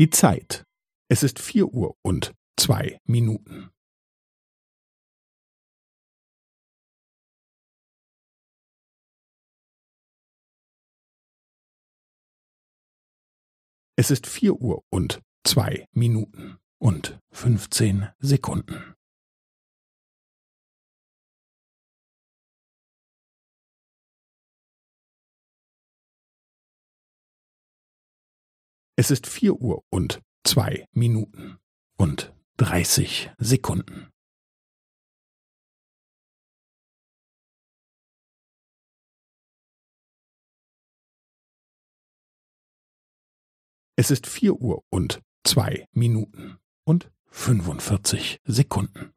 Die Zeit. Es ist vier Uhr und zwei Minuten. Es ist vier Uhr und zwei Minuten und fünfzehn Sekunden. Es ist vier Uhr und zwei Minuten und dreißig Sekunden. Es ist vier Uhr und zwei Minuten und fünfundvierzig Sekunden.